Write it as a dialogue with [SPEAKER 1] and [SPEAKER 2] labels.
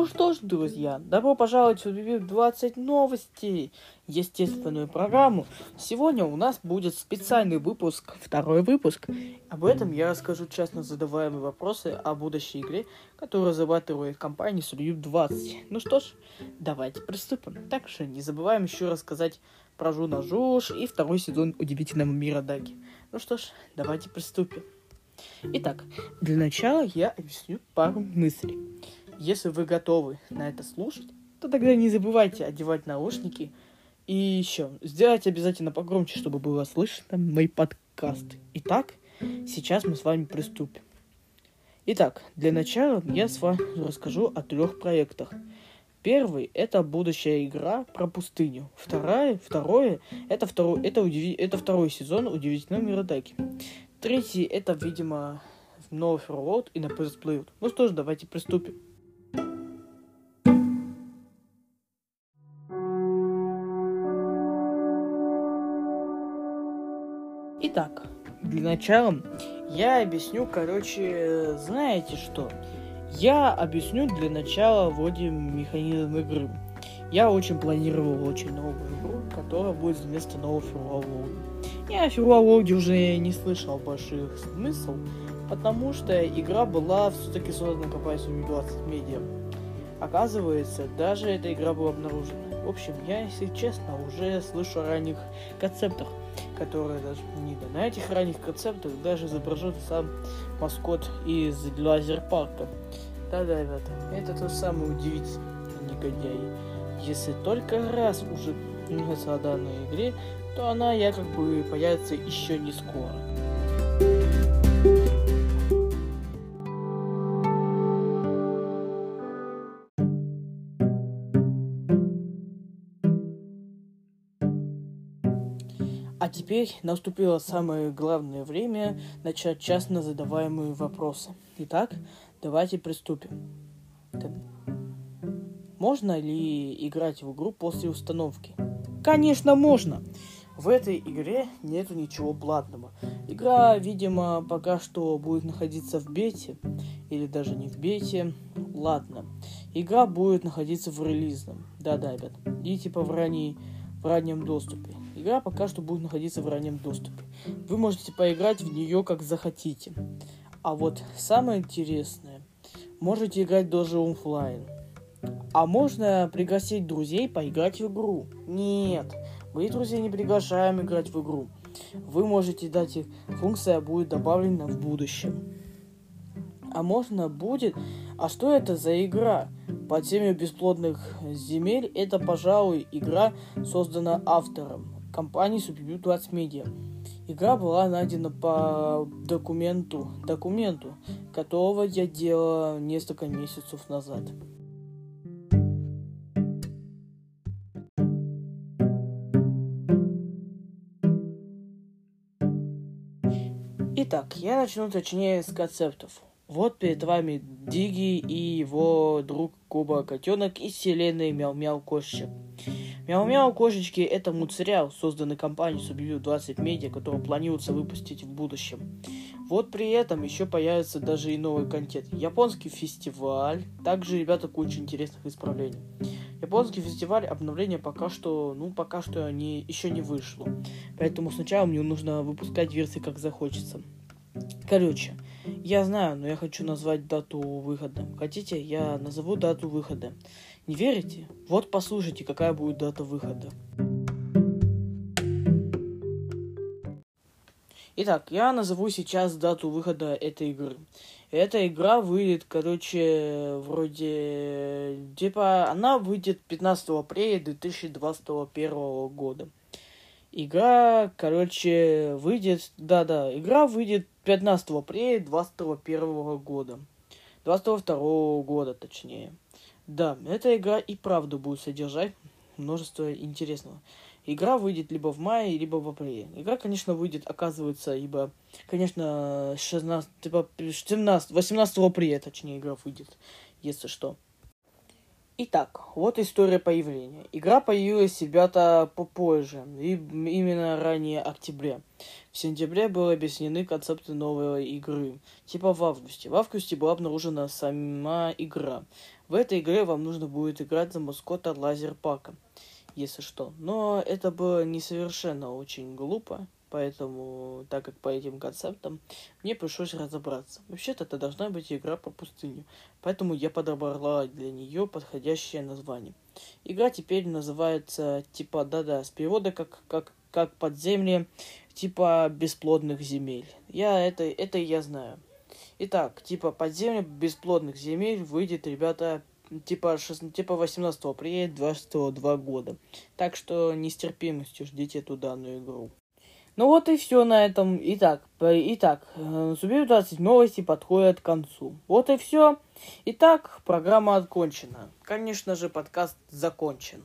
[SPEAKER 1] Ну что ж, друзья, добро пожаловать в 20 новостей, естественную программу. Сегодня у нас будет специальный выпуск, второй выпуск. Об этом я расскажу честно задаваемые вопросы о будущей игре, которую разрабатывает компания Solute 20. Ну что ж, давайте приступим. Также не забываем еще рассказать про Жуна Жуж и второй сезон Удивительного мира Даги. Ну что ж, давайте приступим. Итак, для начала я объясню пару мыслей. Если вы готовы на это слушать, то тогда не забывайте одевать наушники. И еще, сделайте обязательно погромче, чтобы было слышно мои подкасты. Итак, сейчас мы с вами приступим. Итак, для начала я с вами расскажу о трех проектах. Первый – это будущая игра про пустыню. Вторая, второе – это, второй, это, удиви, это второй сезон Удивительного мира Даки. Третий – это, видимо, новый Fallout и на PS Play. Ну что ж, давайте приступим. Итак, для начала я объясню, короче, знаете что? Я объясню для начала вроде механизм игры. Я очень планировал очень новую игру, которая будет вместо нового Ферлоуда. Я о уже не слышал больших смысл, потому что игра была все-таки создана компанией 20 Media. Оказывается, даже эта игра была обнаружена. В общем, я, если честно, уже слышу о ранних концептах, которые даже не да, на этих ранних концептах даже изображен сам маскот из лазер-парка. Да-да, ребята, это тот самый удивительный негодяй. Если только раз уже появится о данной игре, то она якобы появится еще не скоро. А теперь наступило самое главное время начать частно задаваемые вопросы. Итак, давайте приступим. Можно ли играть в игру после установки? Конечно, можно. В этой игре нету ничего платного. Игра, видимо, пока что будет находиться в бете, или даже не в бете. Ладно. Игра будет находиться в релизном. Да-да, ребят. И типа в, ранней, в раннем доступе. Игра пока что будет находиться в раннем доступе. Вы можете поиграть в нее как захотите. А вот самое интересное, можете играть даже офлайн. А можно пригласить друзей поиграть в игру? Нет, мы друзей не приглашаем играть в игру. Вы можете дать их, функция будет добавлена в будущем. А можно будет... А что это за игра? По теме бесплодных земель это, пожалуй, игра, создана автором компании Superview 20 Media. Игра была найдена по документу, документу, которого я делал несколько месяцев назад. Итак, я начну точнее с концептов. Вот перед вами Диги и его друг Куба Котенок из вселенной Мяу-Мяу Кошечек. Мяу-Мяу Кошечки это мультсериал, созданный компанией Subview 20 Media, который планируется выпустить в будущем. Вот при этом еще появится даже и новый контент. Японский фестиваль. Также, ребята, куча интересных исправлений. Японский фестиваль обновления пока что, ну, пока что не, еще не вышло. Поэтому сначала мне нужно выпускать версии как захочется. Короче, я знаю, но я хочу назвать дату выхода. Хотите, я назову дату выхода. Не верите? Вот послушайте, какая будет дата выхода. Итак, я назову сейчас дату выхода этой игры. Эта игра выйдет, короче, вроде... Типа, она выйдет 15 апреля 2021 года. Игра, короче, выйдет... Да-да, игра выйдет 15 апреля 2021 года. 22 года, точнее. Да, эта игра и правда будет содержать множество интересного. Игра выйдет либо в мае, либо в апреле. Игра, конечно, выйдет, оказывается, ибо, конечно, 16, типа, 17, 18 апреля, точнее, игра выйдет, если что. Итак, вот история появления. Игра появилась, ребята, попозже, и именно ранее октября. В сентябре были объяснены концепты новой игры, типа в августе. В августе была обнаружена сама игра. В этой игре вам нужно будет играть за маскота Лазерпака, если что. Но это было несовершенно очень глупо, Поэтому, так как по этим концептам, мне пришлось разобраться. Вообще-то это должна быть игра по пустыню. Поэтому я подобрала для нее подходящее название. Игра теперь называется типа, да-да, с перевода как, как, как подземле, типа бесплодных земель. Я это, это я знаю. Итак, типа подземле бесплодных земель выйдет, ребята, типа, 6, типа 18 апреля 22 года. Так что не с терпимостью ждите эту данную игру. Ну вот и все на этом. Итак, итак, Субъект 20 новости подходят к концу. Вот и все. Итак, программа окончена. Конечно же, подкаст закончен.